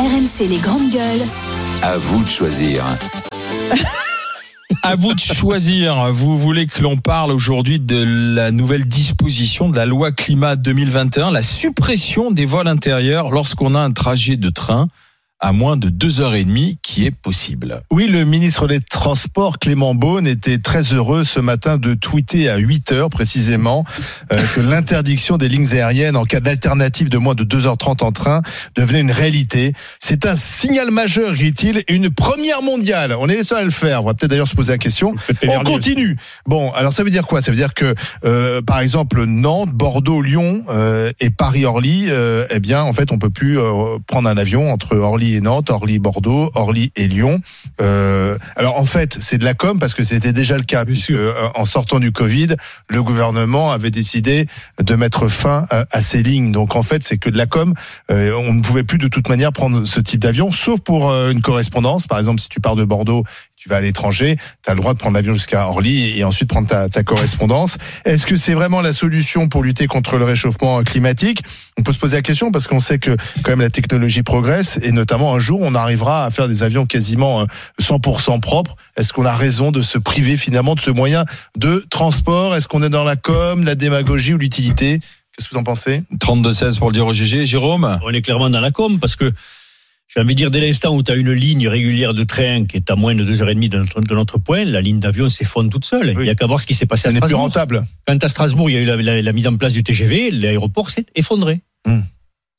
RMC les grandes gueules. À vous de choisir. À vous de choisir. Vous voulez que l'on parle aujourd'hui de la nouvelle disposition de la loi climat 2021, la suppression des vols intérieurs lorsqu'on a un trajet de train à moins de deux heures et demie qui est possible. Oui, le ministre des Transports, Clément Beaune, était très heureux ce matin de tweeter à 8 heures précisément euh, que l'interdiction des lignes aériennes en cas d'alternative de moins de 2h30 en train devenait une réalité. C'est un signal majeur, dit-il, une première mondiale. On est les seuls à le faire. On va peut-être d'ailleurs se poser la question. On continue. Bon, alors ça veut dire quoi? Ça veut dire que, euh, par exemple, Nantes, Bordeaux, Lyon euh, et Paris-Orly, euh, eh bien, en fait, on peut plus euh, prendre un avion entre Orly et Nantes, Orly-Bordeaux, Orly et Lyon. Euh, alors en fait, c'est de la com parce que c'était déjà le cas, puisque euh, en sortant du Covid, le gouvernement avait décidé de mettre fin à, à ces lignes. Donc en fait, c'est que de la com. Euh, on ne pouvait plus de toute manière prendre ce type d'avion, sauf pour euh, une correspondance. Par exemple, si tu pars de Bordeaux, tu vas à l'étranger, tu as le droit de prendre l'avion jusqu'à Orly et ensuite prendre ta, ta correspondance. Est-ce que c'est vraiment la solution pour lutter contre le réchauffement climatique? On peut se poser la question parce qu'on sait que quand même la technologie progresse et notamment un jour on arrivera à faire des avions quasiment euh, 100% propres. Est-ce qu'on a raison de se priver finalement de ce moyen de transport? Est-ce qu'on est dans la com, la démagogie ou l'utilité? Qu'est-ce que vous en pensez? 32-16 pour le dire au GG. Jérôme? On est clairement dans la com parce que j'ai envie de dire dès l'instant où tu as une ligne régulière de train qui est à moins de 2h30 de notre, de notre point, la ligne d'avion s'effondre toute seule. Il n'y a qu'à voir ce qui s'est passé Ça à n'est plus Strasbourg. rentable. Quand à Strasbourg, il y a eu la, la- la mise en place du TGV, l'aéroport s'est effondré. Hmm.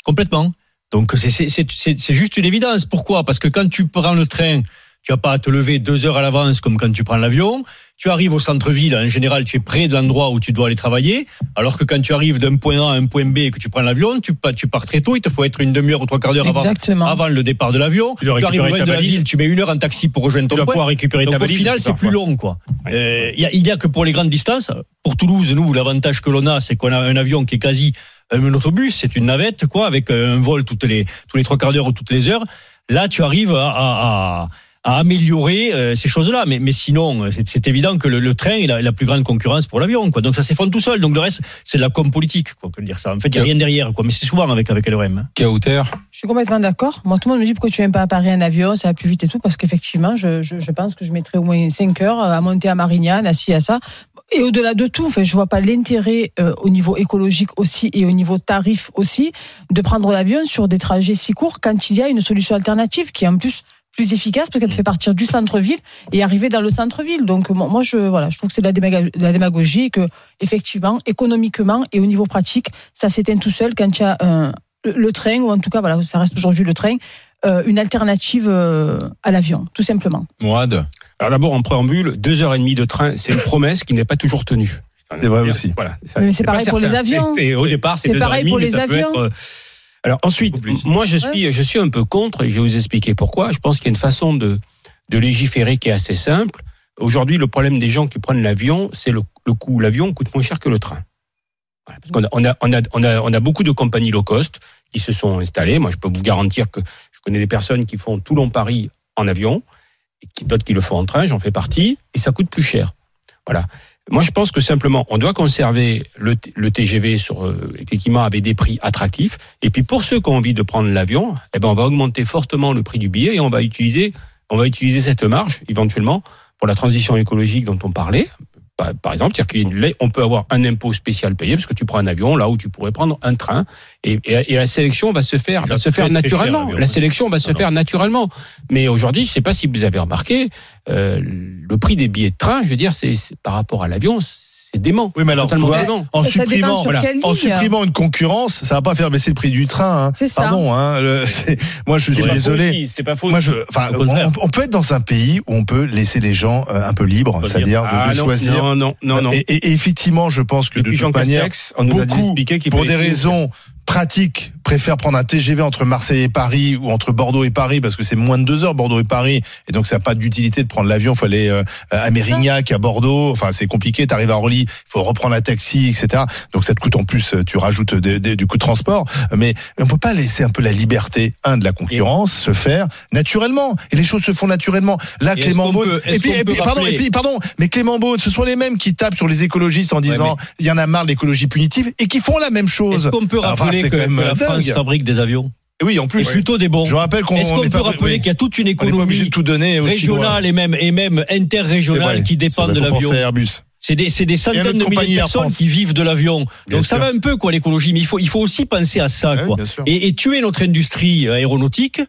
Complètement. Donc c'est- c'est c'est- c'est- c'est juste une évidence. Pourquoi? Parce que quand tu prends le train, tu n'as pas à te lever deux heures à l'avance comme quand tu prends l'avion. Tu arrives au centre-ville, en général, tu es près de l'endroit où tu dois aller travailler. Alors que quand tu arrives d'un point A à un point B et que tu prends l'avion, tu, tu pars très tôt. Il te faut être une demi-heure ou trois quarts d'heure avant, avant le départ de l'avion. Tu dois Tu arrives au de la ville, tu mets une heure en taxi pour rejoindre Tu ton dois point. pouvoir récupérer Donc ta au valise. final, c'est plus long, quoi. Ouais. Euh, Il y, a, il y a que pour les grandes distances. Pour Toulouse, nous, l'avantage que l'on a, c'est qu'on a un avion qui est quasi un autobus, c'est une navette, quoi, avec euh, un vol toutes les tous les trois quarts d'heure ou toutes les heures. Là, tu arrives à, à, à- à améliorer euh, ces choses-là, mais, mais sinon, euh, c'est évident que le, le train est la, la plus grande concurrence pour l'avion, quoi. Donc ça s'effondre tout seul. Donc le reste, c'est de la com politique, quoi, que dire ça. En fait, il y a rien derrière, quoi. Mais c'est souvent avec avec LRM. hein. Kauter Je suis complètement d'accord. Moi, tout le monde me dit pourquoi tu viens pas à Paris en avion, ça va plus vite et tout, parce qu'effectivement, je, je, je pense que je mettrais au moins 5 heures à monter à Marignane, à ci, à ça. Et au-delà de tout, enfin, je vois pas l'intérêt euh, au niveau écologique aussi et au niveau tarif aussi de prendre l'avion sur des trajets si courts quand il y a une solution alternative qui est en plus plus efficace parce qu'elle te fait partir du centre-ville et arriver dans le centre-ville. Donc moi, je voilà, je trouve que c'est de la démago- de la démagogie et que effectivement, économiquement et au niveau pratique, ça s'éteint tout seul quand il y a le, train ou en tout cas voilà, ça reste aujourd'hui le train, euh, une alternative euh, à l'avion, tout simplement. Moad Alors d'abord, en préambule, deux heures et demie de train, c'est une promesse qui n'est pas toujours tenue. C'est vrai aussi. Voilà. Mais c'est pas pareil pour les avions. Au départ, c'est pareil et demie, pour mais les ça peut avions. Alors ensuite, moi je suis, je suis un peu contre, et je vais vous expliquer pourquoi. Je pense qu'il y a une façon de, de légiférer qui est assez simple. Aujourd'hui, le problème des gens qui prennent l'avion, c'est le, le coût. L'avion coûte moins cher que le train. Voilà, parce qu'on a, on a, on a, on a, on a beaucoup de compagnies low cost qui se sont installées. Moi, je peux vous garantir que je connais des personnes qui font Toulon-Paris en avion, et d'autres qui le font en train, j'en fais partie, et ça coûte plus cher. Voilà. Moi, je pense que simplement, on doit conserver le, TGV sur euh, effectivement avec des prix attractifs. Et puis pour ceux qui ont envie de prendre l'avion, eh ben on va augmenter fortement le prix du billet et on va utiliser, on va utiliser cette marge éventuellement pour la transition écologique dont on parlait. Par, par exemple, c'est-à-dire qu'on peut avoir un impôt spécial payé parce que tu prends un avion là où tu pourrais prendre un train et, et- et la sélection va se faire, va se faire cher, naturellement. La sélection va se Ah non. faire naturellement. Mais aujourd'hui, je sais pas si vous avez remarqué, euh, le prix des billets de train, je veux dire, c'est- par rapport à l'avion, c'est dément. Oui, mais alors, vois, dément. en Ça- supprimant, voilà, en supprimant une concurrence, ça va pas faire baisser le prix du train. Hein. C'est ça. Pardon, hein, le- moi je suis désolé. C'est pas faux. Moi, je, on, on peut être dans un pays où on peut laisser les gens euh, un peu libres, c'est-à-dire de, Ah de non, choisir. Non, non, non, non. Et, effectivement, je pense que Et de toute manière, Castex, on nous a beaucoup, expliqué pour des raisons pratiques, préfèrent prendre un TGV entre Marseille et Paris ou entre Bordeaux et Paris parce que c'est moins de deux heures Bordeaux et Paris et donc ça n'a pas d'utilité de prendre l'avion. Il faut aller euh, à Mérignac, à Bordeaux. Enfin, c'est compliqué. Tu arrives à Orly, il faut reprendre un taxi, etc. Donc ça te coûte en plus. Tu rajoutes des- des- du coût de transport. Mais on peut pas laisser un peu la liberté, un de la concurrence, se faire naturellement. Et les choses se font naturellement. Là, Et Clément Beaune. Et puis, et puis, pardon, et puis, pardon. Mais Clément Beaune, ce sont les mêmes qui tapent sur les écologistes en disant il y en a marre de l'écologie punitive et qui font la même chose. Est-ce qu'on peut rappeler c'est quand même que la dingue. France fabrique des avions Et oui, en et plus, plutôt des bons. je rappelle qu'on Est-ce qu'on peut rappeler oui, qu'il y a toute une économie tout donner régionale et même, et même interrégionale qui dépend de l'avion Airbus. C'est des, c'est des Et centaines de milliers de personnes qui vivent de l'avion. Donc ça va un peu quoi l'écologie, mais il faut, il faut aussi penser à ça quoi. Et, et tuer notre industrie euh, aéronautique,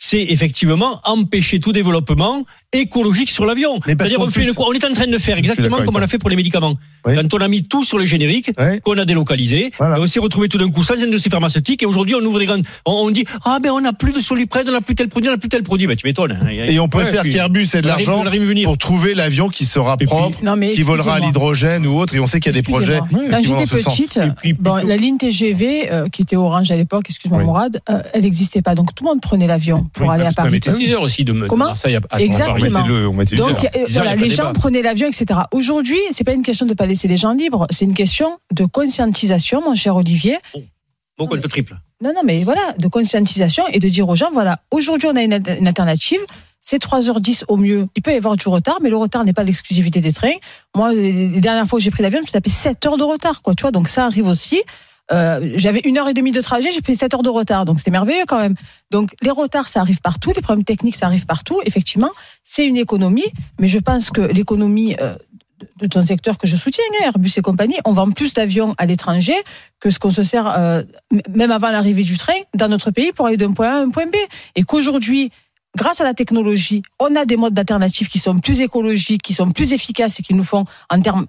c'est effectivement empêcher tout développement écologique sur l'avion. C'est-à-dire on, fait plus- une- on est en train de faire exactement comme on a fait pour les médicaments. Oui. Quand on a mis tout sur le générique, Ouais. qu'on a délocalisé, Voilà. on s'est retrouvé tout d'un coup sans industrie pharmaceutique, et aujourd'hui on ouvre des grandes, on, on dit ah ben on n'a plus de soliprède, on n'a plus tel produit, on n'a plus tel produit. Ben tu m'étonnes. hein. Et on préfère puis- qu'Airbus ait de l'argent pour trouver l'avion qui sera puis- propre, Non, mais qui volera à l'hydrogène ou autre. Et on sait qu'il y a des projets. Quand j'étais petite, puis, bon, plutôt- la ligne TGV, euh, qui était orange à l'époque, excuse-moi Oui. Mourad, euh, elle n'existait pas. Donc tout le monde prenait l'avion pour Oui, aller à parce qu'on Paris. mettait 6 heures aussi de, de Marseille à, à Exactement. Paris. On mettait le Donc euh, voilà, les gens prenaient l'avion, etc. Aujourd'hui, c'est pas une question de pas laisser les gens libres, c'est une question de conscientisation, mon cher Olivier. Bon compte triple. Non, non, mais voilà, de conscientisation et de dire aux gens, voilà, aujourd'hui on a une, une alternative. C'est 3h10 au mieux. Il peut y avoir du retard, mais le retard n'est pas l'exclusivité des trains. Moi, les les dernières fois où j'ai pris l'avion, je me suis tapé 7 heures de retard, quoi. Tu vois, donc ça arrive aussi. Euh, j'avais une heure et demie de trajet, j'ai pris 7 heures de retard, donc c'était merveilleux quand même. Donc les retards, ça arrive partout, les problèmes techniques, ça arrive partout. Effectivement, c'est une économie, mais je pense que l'économie euh, de- ton secteur que je soutiens, hein, Airbus et compagnie, on vend plus d'avions à l'étranger que ce qu'on se sert, euh, même avant l'arrivée du train, dans notre pays pour aller d'un point A à un point B. Et qu'aujourd'hui, grâce à la technologie, on a des modes d'alternative qui sont plus écologiques, qui sont plus efficaces et qui nous font, en termes,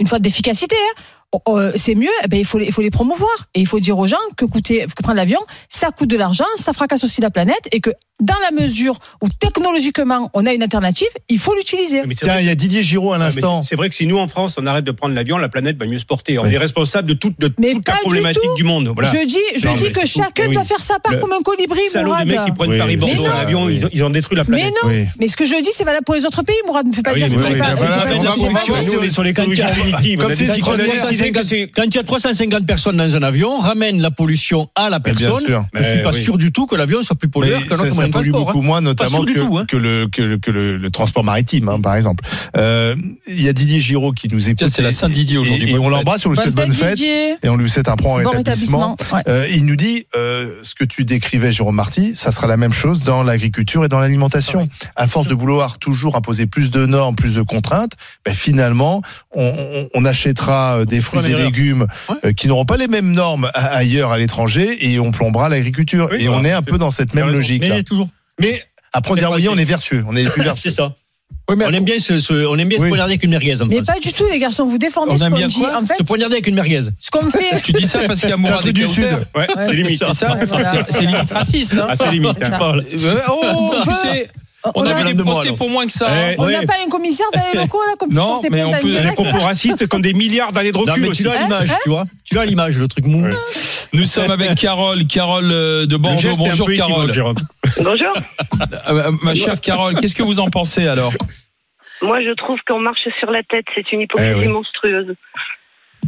une fois d'efficacité, hein, c'est mieux, eh ben, il, faut les, il faut les promouvoir. Et il faut dire aux gens que, coûter, que prendre l'avion, ça coûte de l'argent, ça fracasse aussi la planète et que dans la mesure où technologiquement on a une alternative, il faut l'utiliser. Mais Tiens, il y a Didier Giraud à mais l'instant. c'est- vrai que si nous en France on arrête de prendre l'avion, la planète va mieux se porter. On Oui. est responsable de toute, de Mais toute la du problématique du, monde. Voilà. Je dis, je Non, dis mais que chacun oui. doit faire sa part Le comme un colibri, Salaud de Mourad. mecs qui prennent Oui, Paris-Bordeaux mais en non. avion, ils, ont, ils ont détruit la Mais planète. non, Oui. mais ce que je dis, c'est valable pour les autres pays, Mourad. Ne me fais pas Ah oui, dire mais que mais pas. voilà, c'est que Quand il y a- punitive. comme On a si des tu prenais citoyens ça, décidés que c'est- Quand il y a 350 personnes dans un avion, ramène la pollution à la bien personne. sûr. Je suis Mais pas oui. sûr du tout que l'avion soit plus pollueur autre ça moyen de pollue transport. beaucoup hein. moins, notamment que, tout, hein. que le, que, le- que le, le transport maritime, hein, par exemple. Euh, Il y a Didier Giraud qui nous écoute. Tiens, c'est la Saint-Didier aujourd'hui. Et, on l'embrasse, on lui souhaite bonne fête. Didier. Et on lui souhaite un prompt Bon rétablissement. Euh, il nous dit euh, ce que tu décrivais, Jérôme Marty, ça sera la même chose dans l'agriculture et dans l'alimentation. À force de vouloir toujours imposer plus de normes, plus de contraintes, ben finalement, on, on- on achètera des fruits et légumes Ouais. euh, qui n'auront pas les mêmes normes a- ailleurs à l'étranger et on plombera l'agriculture. Oui, et voilà, on est un peu dans cette même logique. là. Mais toujours. Mais après, on dira oui, on est vertueux, on est les plus vertueux. C'est ça. Oui, mais On aime bien se, se- on aime bien Oui. se poignarder avec une merguez en Mais pas du tout, les garçons. Vous défendez On ce aime qu'on bien dit. quoi En fait, Se poignarder avec une merguez. ce qu'on fait. tu dis ça parce qu'il y a Mourad du Sud. Ouais, Ouais, c'est limite. C'est voilà. limite raciste, hein. Ah, c'est limite. hein. Euh, Oh, tu sais, on a a- vu des procès pour moins que ça. hein. Eh, On Ouais. n'a pas un commissaire dans les locaux, là, comme Non, mais on peut- Des propos racistes ont des milliards d'années de Non, recul mais tu l'as Hein l'image, tu vois. Tu l'as l'image, le truc mou. Nous sommes avec Carole, Carole euh, de Bordeaux. Bonjour Carole. Jérôme. Bonjour. Euh, ma chère Carole, qu'est-ce que vous en pensez alors Moi, je trouve qu'on marche sur la tête. C'est une hypocrisie Eh oui. monstrueuse.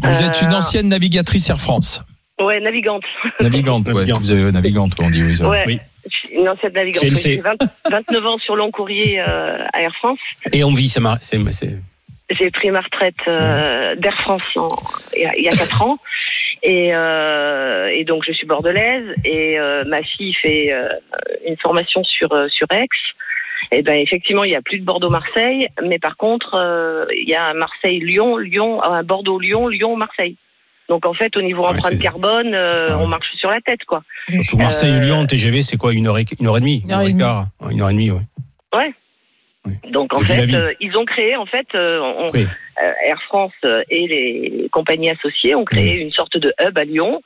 Vous êtes une Euh, ancienne navigatrice Air France. Ouais, navigante. Navigante, ouais. Navigante. Vous avez navigante, on dit. Oui, ça. Ouais. Oui. Une ancienne navigante. J'ai 20 29 ans sur long courrier euh, à Air France. Et on vit, c'est J'ai pris ma retraite euh, d'Air France il y a- il y a 4 ans. Et, euh, et donc, je suis bordelaise. Et euh, ma fille fait une formation sur, sur Aix. Et ben effectivement, il y a plus de Bordeaux-Marseille, mais par contre, il y a un Marseille-Lyon, Lyon, un Bordeaux-Lyon, Lyon-Marseille. Donc en fait, au niveau Ouais, empreinte carbone, euh, Ah ouais. on marche sur la tête, quoi. Surtout Marseille-Lyon, TGV, c'est quoi Une heure et, une heure et demie Une heure et demie. quart Ouais, Une heure et demie, oui. Donc en fait, euh, ils ont créé, en fait, euh, on- Oui. euh, Air France euh, et les compagnies associées ont créé une sorte de hub à Lyon,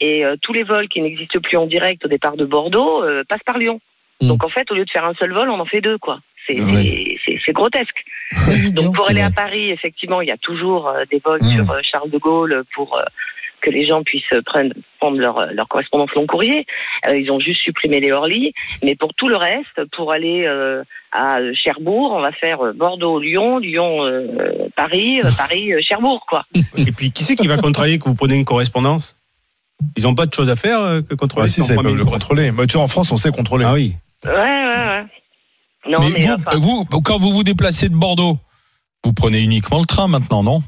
et euh, tous les vols qui n'existent plus en direct au départ de Bordeaux euh, passent par Lyon. Mm. Donc en fait, au lieu de faire un seul vol, on en fait deux, quoi. C'est Ouais. grotesque. Donc pour aller vrai. à Paris, effectivement, il y a toujours euh, des vols Mmh. sur euh, Charles de Gaulle pour euh, que les gens puissent prendre, prendre leur, leur correspondance long courrier. Euh, ils ont juste supprimé les Orly. Mais pour tout le reste, pour aller euh, à Cherbourg, on va faire euh, Bordeaux-Lyon, Lyon-Paris, Paris-Cherbourg, quoi. Et puis, qui c'est qui va contrôler que vous prenez une correspondance? Ils n'ont pas de choses à faire que contrôler Ouais, si, ça, ils peuvent le contrôler. Mais tu vois, en France, on sait contrôler. Ah oui. Ouais, ouais, ouais. Non, mais mais, vous, enfin, vous, quand vous vous déplacez de Bordeaux, vous prenez uniquement le train maintenant, non?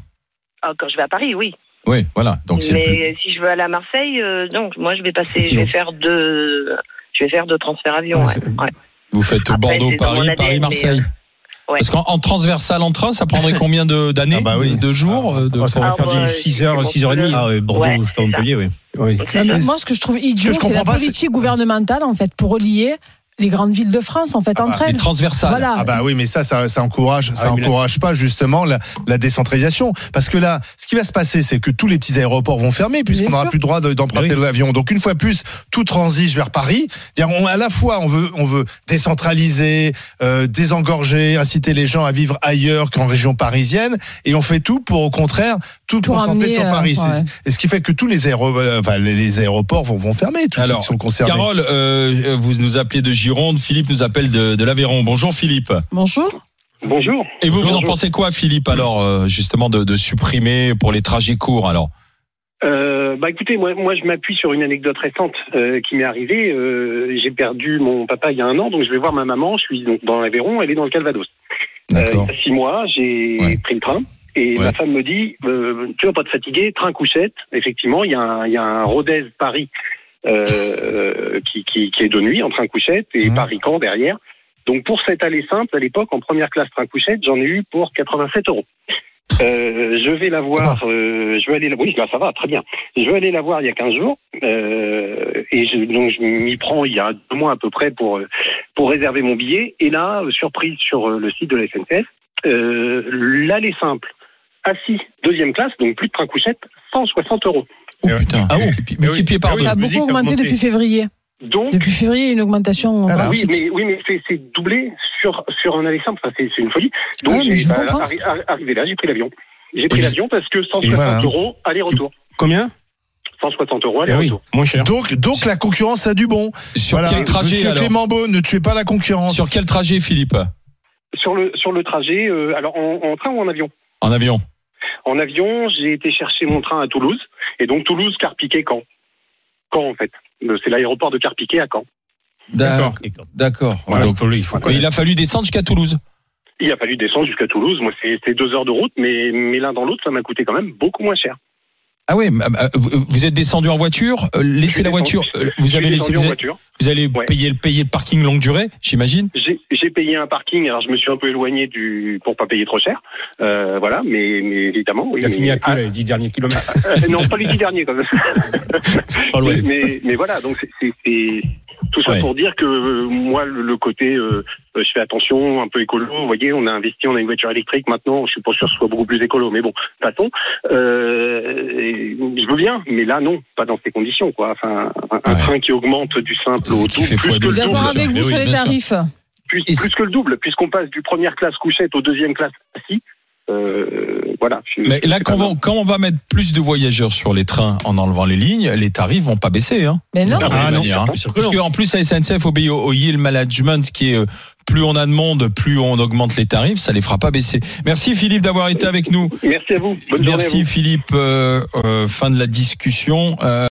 Ah, quand je vais à Paris, oui. Oui, voilà. Donc c'est le plus- Mais si je veux aller à Marseille, euh, donc moi je vais passer, je vais faire deux, je vais faire deux transferts avions. Ouais, ouais. vous faites Après, Bordeaux, Paris, Paris, mais, Marseille. ouais. Parce qu'en en transversal en train, ça prendrait combien de- d'années, Ah bah oui. de jours euh, de- Oh, ça va Ah, faire bah, du 6h, c'est 6h30. Ah ouais, Bordeaux Ouais, jusqu'à. Montpellier, oui. Oui. Non, mais moi, ce que je trouve idiot, je c'est la politique gouvernementale, en fait, pour relier les grandes villes de France, en fait, Ah bah, entre Les elles. transversales. Voilà. Ah bah oui, mais ça, ça, ça encourage, ça Ah oui, là- encourage pas justement la, la décentralisation. Parce que là, ce qui va se passer, c'est que tous les petits aéroports vont fermer puisqu'on n'aura plus le droit de- d'emprunter Ah oui. l'avion. Donc une fois plus, tout transige vers Paris. C'est-à-dire, on- à la fois, on veut, on veut décentraliser, euh, désengorger, inciter les gens à vivre ailleurs qu'en région parisienne, et on fait tout pour, au contraire, tout Pour concentrer sur euh, Paris. Ouais. Et ce qui fait que tous les, aéro- enfin, les, les aéroports vont, vont fermer, tous ceux Alors, qui sont concernés. Carole, euh, vous nous appelez de Gironde, Philippe nous appelle de, de l'Aveyron. Bonjour Philippe. Bonjour. Bonjour. Et vous, vous en pensez quoi Philippe alors euh, justement de, de supprimer pour les trajets courts alors? Euh, bah écoutez, moi, moi je m'appuie sur une anecdote récente euh, qui m'est arrivée. Euh, J'ai perdu mon papa il y a un an, donc je vais voir ma maman. Je suis donc dans l'Aveyron, elle est dans le Calvados. Euh, D'accord. il y a six mois, j'ai Ouais. pris le train et Ouais. ma femme me dit euh, Tu vas pas te fatiguer, train couchette. Effectivement, il y a un, il y a un Rodez Paris euh, qui, qui, qui est de nuit en train couchette et Mhm. Paris-Caen derrière. Donc pour cette allée simple, à l'époque, en première classe train couchette, j'en ai eu pour 87 euros. Euh, je vais la voir, euh, je vais aller la oui, là, ça va, très bien. Je vais aller la voir il y a 15 jours, euh, et je, donc je m'y prends il y a deux mois à peu près pour, euh, pour réserver mon billet. Et là, euh, surprise sur euh, le site de la SNCF, euh, l'allée simple, assis, deuxième classe, donc plus de train couchette, 160 euros. Oh putain. Ah bon Multiplié- par Ah oui. deux. Ça a beaucoup augmenté depuis février. Donc, Depuis février, il y a une augmentation Ah bah oui, mais, oui, mais c'est, doublé sur, sur un aller simple, Enfin, c'est, une folie. Donc, Ouais, mais j'ai, je bah, arri- arrivé là, j'ai pris l'avion. J'ai pris l'avion parce que 160 voilà. euros aller-retour. Combien? 160 euros Eh oui, aller-retour. moins cher. Donc, donc la concurrence a du bon. Sur Voilà. quel trajet Monsieur alors Clément Beaune, ne tuez pas la concurrence. Sur quel trajet Philippe? Sur le, sur le trajet, euh, alors en, en train ou en avion? En avion. En avion, j'ai été chercher mon train à Toulouse. Et donc Toulouse, Carpiquet, Caen. Caen, en fait. C'est l'aéroport de Carpiquet à Caen. D'accord. D'accord. Voilà, Donc, il faut, a fallu descendre jusqu'à Toulouse. Il a fallu descendre jusqu'à Toulouse. Moi, c'est c'est deux heures de route, mais, mais l'un dans l'autre, ça m'a coûté quand même beaucoup moins cher. Ah oui, vous êtes descendu en voiture, euh, laissez la voiture, euh, vous avez laissé, descendu vous, en avez- voiture. vous allez Ouais. payer, payer le parking longue durée, j'imagine? J'ai j'ai payé un parking, alors je me suis un peu éloigné du pour pas payer trop cher. Euh, voilà, mais, mais évidemment. Oui, Il a mais- fini à Ah, les 10 derniers kilomètres. euh, non, pas les dix derniers quand même. Mais, mais, mais voilà, donc c'est- c'est c'est- tout ça Ouais. pour dire que euh, moi, le, le côté, euh, euh, je fais attention, un peu écolo. Vous voyez, on a investi, on a une voiture électrique maintenant. Je suis pas sûr que ce soit beaucoup plus écolo, mais bon, passons. Euh, je veux bien, mais là, non, pas dans ces conditions, quoi. Enfin, un, Ouais. train qui augmente du simple au double, plus que D'accord avec vous oui, sur les tarifs. plus, plus que le double, puisqu'on passe du première classe couchette au deuxième classe assis. Euh, voilà. Mais là, quand on, quand on va mettre plus de voyageurs sur les trains en enlevant les lignes, les tarifs vont pas baisser. Hein, Mais non. Ah, non. manière, hein. Parce qu'en plus, la SNCF obéit au, au yield management, qui est euh, plus on a de monde, plus on augmente les tarifs, ça les fera pas baisser. Merci Philippe d'avoir été avec nous. Merci à vous. Bonne journée à vous. Merci Philippe. Euh, euh, fin de la discussion. Euh,